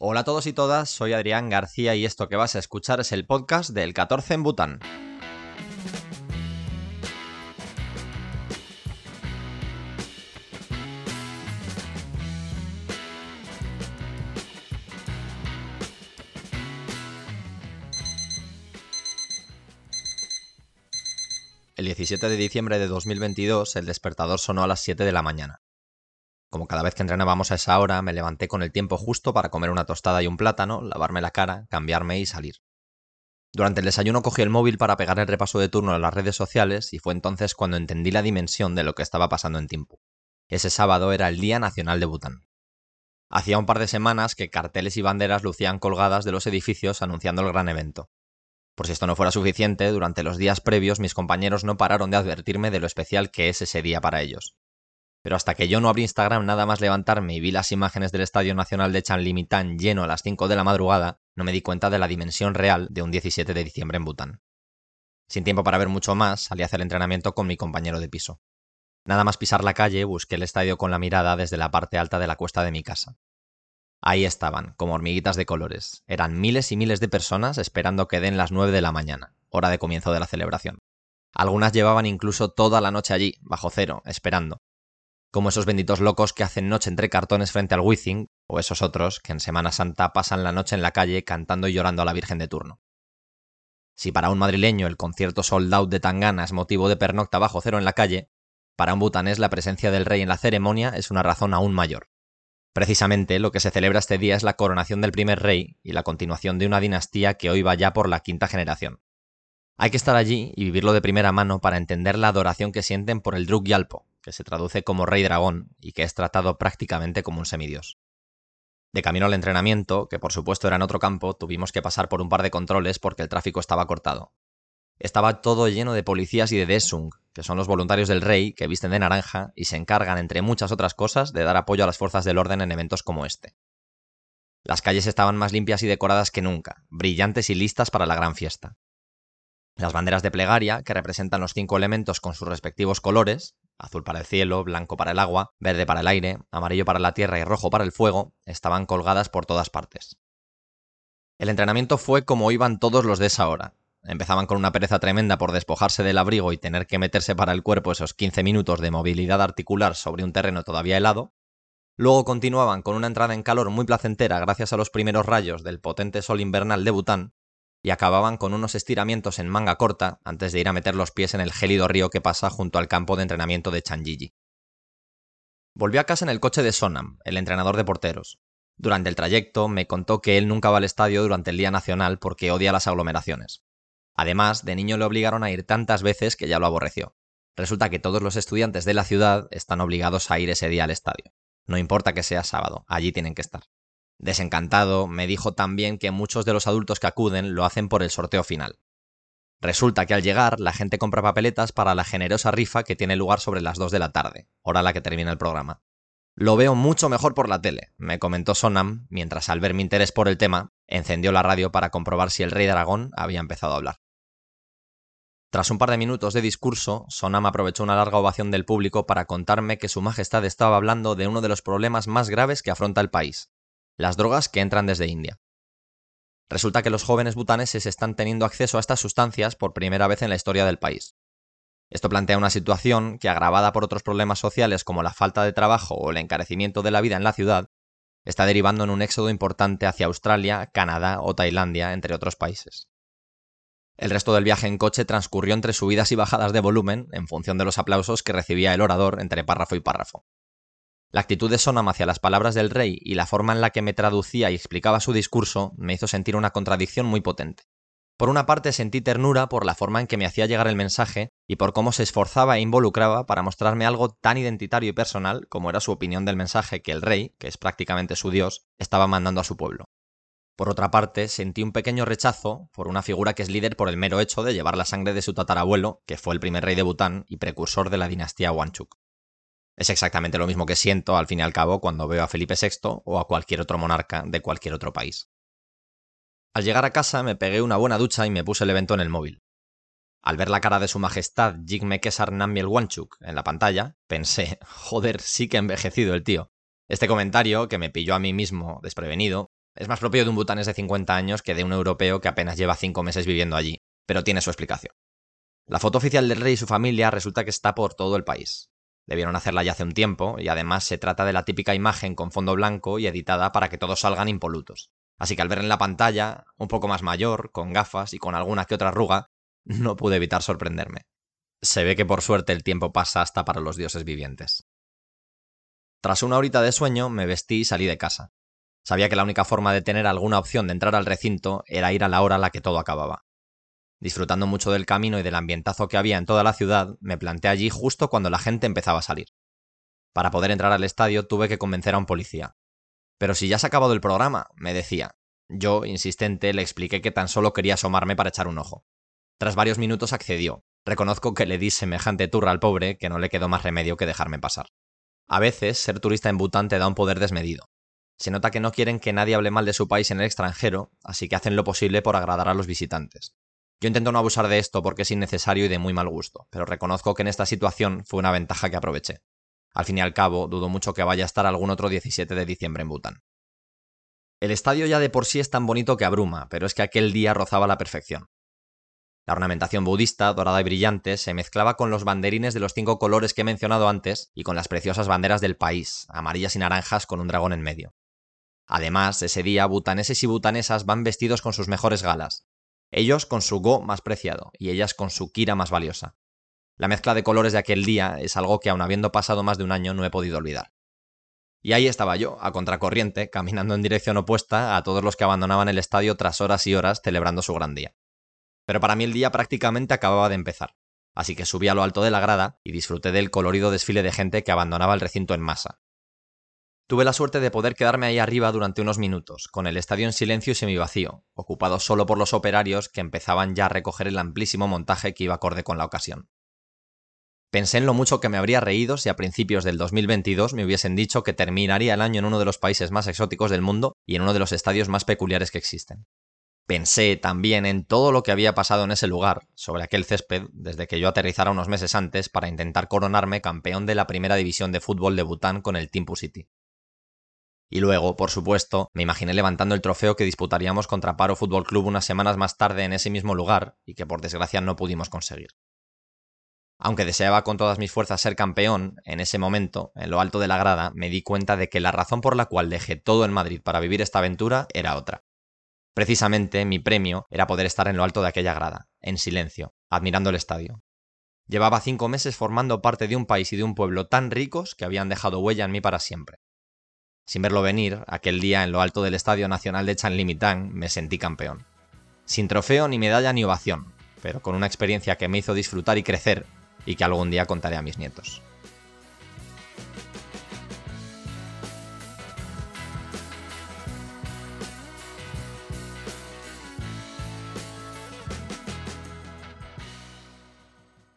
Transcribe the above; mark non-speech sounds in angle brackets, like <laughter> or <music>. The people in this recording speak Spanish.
Hola a todos y todas, soy Adrián García y esto que vas a escuchar es el podcast del 14 en Bután. El 17 de diciembre de 2022 el despertador sonó a las 7 de la mañana. Como cada vez que entrenábamos a esa hora, me levanté con el tiempo justo para comer una tostada y un plátano, lavarme la cara, cambiarme y salir. Durante el desayuno cogí el móvil para pegar el repaso de turno en las redes sociales y fue entonces cuando entendí la dimensión de lo que estaba pasando en Timpu. Ese sábado era el Día Nacional de Bután. Hacía un par de semanas que carteles y banderas lucían colgadas de los edificios anunciando el gran evento. Por si esto no fuera suficiente, durante los días previos mis compañeros no pararon de advertirme de lo especial que es ese día para ellos. Pero hasta que yo no abrí Instagram nada más levantarme y vi las imágenes del Estadio Nacional de Chanlimitán lleno a las 5 de la madrugada, no me di cuenta de la dimensión real de un 17 de diciembre en Bután. Sin tiempo para ver mucho más, salí a hacer entrenamiento con mi compañero de piso. Nada más pisar la calle, busqué el estadio con la mirada desde la parte alta de la cuesta de mi casa. Ahí estaban, como hormiguitas de colores. Eran miles y miles de personas esperando que den las nueve de la mañana, hora de comienzo de la celebración. Algunas llevaban incluso toda la noche allí, bajo cero, esperando. Como esos benditos locos que hacen noche entre cartones frente al Wizzing, o esos otros que en Semana Santa pasan la noche en la calle cantando y llorando a la Virgen de turno. Si para un madrileño el concierto sold out de Tangana es motivo de pernocta bajo cero en la calle, para un butanés la presencia del rey en la ceremonia es una razón aún mayor. Precisamente lo que se celebra este día es la coronación del primer rey y la continuación de una dinastía que hoy va ya por la quinta generación. Hay que estar allí y vivirlo de primera mano para entender la adoración que sienten por el Druk Yalpo, que se traduce como rey dragón y que es tratado prácticamente como un semidios. De camino al entrenamiento, que por supuesto era en otro campo, tuvimos que pasar por un par de controles porque el tráfico estaba cortado. Estaba todo lleno de policías y de Desung, que son los voluntarios del rey que visten de naranja y se encargan, entre muchas otras cosas, de dar apoyo a las fuerzas del orden en eventos como este. Las calles estaban más limpias y decoradas que nunca, brillantes y listas para la gran fiesta. Las banderas de plegaria, que representan los cinco elementos con sus respectivos colores, azul para el cielo, blanco para el agua, verde para el aire, amarillo para la tierra y rojo para el fuego, estaban colgadas por todas partes. El entrenamiento fue como iban todos los de esa hora, Empezaban con una pereza tremenda por despojarse del abrigo y tener que meterse para el cuerpo esos 15 minutos de movilidad articular sobre un terreno todavía helado. Luego continuaban con una entrada en calor muy placentera gracias a los primeros rayos del potente sol invernal de Bután, y acababan con unos estiramientos en manga corta antes de ir a meter los pies en el gélido río que pasa junto al campo de entrenamiento de Chanjiji. Volvió a casa en el coche de Sonam, el entrenador de porteros. Durante el trayecto me contó que él nunca va al estadio durante el Día Nacional porque odia las aglomeraciones. Además, de niño le obligaron a ir tantas veces que ya lo aborreció. Resulta que todos los estudiantes de la ciudad están obligados a ir ese día al estadio. No importa que sea sábado, allí tienen que estar. Desencantado, me dijo también que muchos de los adultos que acuden lo hacen por el sorteo final. Resulta que al llegar, la gente compra papeletas para la generosa rifa que tiene lugar sobre las 2 de la tarde, hora a la que termina el programa. Lo veo mucho mejor por la tele, me comentó Sonam, mientras al ver mi interés por el tema, encendió la radio para comprobar si el rey dragón había empezado a hablar. Tras un par de minutos de discurso, Sonam aprovechó una larga ovación del público para contarme que Su Majestad estaba hablando de uno de los problemas más graves que afronta el país, las drogas que entran desde India. Resulta que los jóvenes butaneses están teniendo acceso a estas sustancias por primera vez en la historia del país. Esto plantea una situación que, agravada por otros problemas sociales como la falta de trabajo o el encarecimiento de la vida en la ciudad, está derivando en un éxodo importante hacia Australia, Canadá o Tailandia, entre otros países. El resto del viaje en coche transcurrió entre subidas y bajadas de volumen en función de los aplausos que recibía el orador entre párrafo y párrafo. La actitud de Sonam hacia las palabras del rey y la forma en la que me traducía y explicaba su discurso me hizo sentir una contradicción muy potente. Por una parte sentí ternura por la forma en que me hacía llegar el mensaje y por cómo se esforzaba e involucraba para mostrarme algo tan identitario y personal como era su opinión del mensaje que el rey, que es prácticamente su dios, estaba mandando a su pueblo. Por otra parte, sentí un pequeño rechazo por una figura que es líder por el mero hecho de llevar la sangre de su tatarabuelo, que fue el primer rey de Bután y precursor de la dinastía Wanchuk. Es exactamente lo mismo que siento, al fin y al cabo, cuando veo a Felipe VI o a cualquier otro monarca de cualquier otro país. Al llegar a casa me pegué una buena ducha y me puse el evento en el móvil. Al ver la cara de su majestad Jigme Kesar Nambiel Wanchuk en la pantalla, pensé, <laughs> joder, sí que ha envejecido el tío. Este comentario, que me pilló a mí mismo desprevenido, Es más propio de un butanés de 50 años que de un europeo que apenas lleva 5 meses viviendo allí, pero tiene su explicación. La foto oficial del rey y su familia resulta que está por todo el país. Debieron hacerla ya hace un tiempo, y además se trata de la típica imagen con fondo blanco y editada para que todos salgan impolutos. Así que al ver en la pantalla, un poco más mayor, con gafas y con alguna que otra arruga, no pude evitar sorprenderme. Se ve que por suerte el tiempo pasa hasta para los dioses vivientes. Tras una horita de sueño, me vestí y salí de casa. Sabía que la única forma de tener alguna opción de entrar al recinto era ir a la hora a la que todo acababa. Disfrutando mucho del camino y del ambientazo que había en toda la ciudad, me planté allí justo cuando la gente empezaba a salir. Para poder entrar al estadio tuve que convencer a un policía. Pero si ya se ha acabado el programa, me decía. Yo, insistente, le expliqué que tan solo quería asomarme para echar un ojo. Tras varios minutos accedió. Reconozco que le di semejante turra al pobre que no le quedó más remedio que dejarme pasar. A veces, ser turista en Bután te da un poder desmedido. Se nota que no quieren que nadie hable mal de su país en el extranjero, así que hacen lo posible por agradar a los visitantes. Yo intento no abusar de esto porque es innecesario y de muy mal gusto, pero reconozco que en esta situación fue una ventaja que aproveché. Al fin y al cabo, dudo mucho que vaya a estar algún otro 17 de diciembre en Bután. El estadio ya de por sí es tan bonito que abruma, pero es que aquel día rozaba la perfección. La ornamentación budista, dorada y brillante, se mezclaba con los banderines de los cinco colores que he mencionado antes y con las preciosas banderas del país, amarillas y naranjas con un dragón en medio. Además, ese día butaneses y butanesas van vestidos con sus mejores galas, ellos con su Go más preciado y ellas con su Kira más valiosa. La mezcla de colores de aquel día es algo que aun habiendo pasado más de un año no he podido olvidar. Y ahí estaba yo, a contracorriente, caminando en dirección opuesta a todos los que abandonaban el estadio tras horas y horas celebrando su gran día. Pero para mí el día prácticamente acababa de empezar, así que subí a lo alto de la grada y disfruté del colorido desfile de gente que abandonaba el recinto en masa, Tuve la suerte de poder quedarme ahí arriba durante unos minutos, con el estadio en silencio y semivacío, ocupado solo por los operarios que empezaban ya a recoger el amplísimo montaje que iba acorde con la ocasión. Pensé en lo mucho que me habría reído si a principios del 2022 me hubiesen dicho que terminaría el año en uno de los países más exóticos del mundo y en uno de los estadios más peculiares que existen. Pensé también en todo lo que había pasado en ese lugar, sobre aquel césped, desde que yo aterrizara unos meses antes para intentar coronarme campeón de la primera división de fútbol de Bután con el Timpu City. Y luego, por supuesto, me imaginé levantando el trofeo que disputaríamos contra Paro Fútbol Club unas semanas más tarde en ese mismo lugar y que por desgracia no pudimos conseguir. Aunque deseaba con todas mis fuerzas ser campeón, en ese momento, en lo alto de la grada, me di cuenta de que la razón por la cual dejé todo en Madrid para vivir esta aventura era otra. Precisamente mi premio era poder estar en lo alto de aquella grada, en silencio, admirando el estadio. Llevaba cinco meses formando parte de un país y de un pueblo tan ricos que habían dejado huella en mí para siempre. Sin verlo venir, aquel día en lo alto del Estadio Nacional de Chanlimitán me sentí campeón. Sin trofeo, ni medalla, ni ovación, pero con una experiencia que me hizo disfrutar y crecer y que algún día contaré a mis nietos.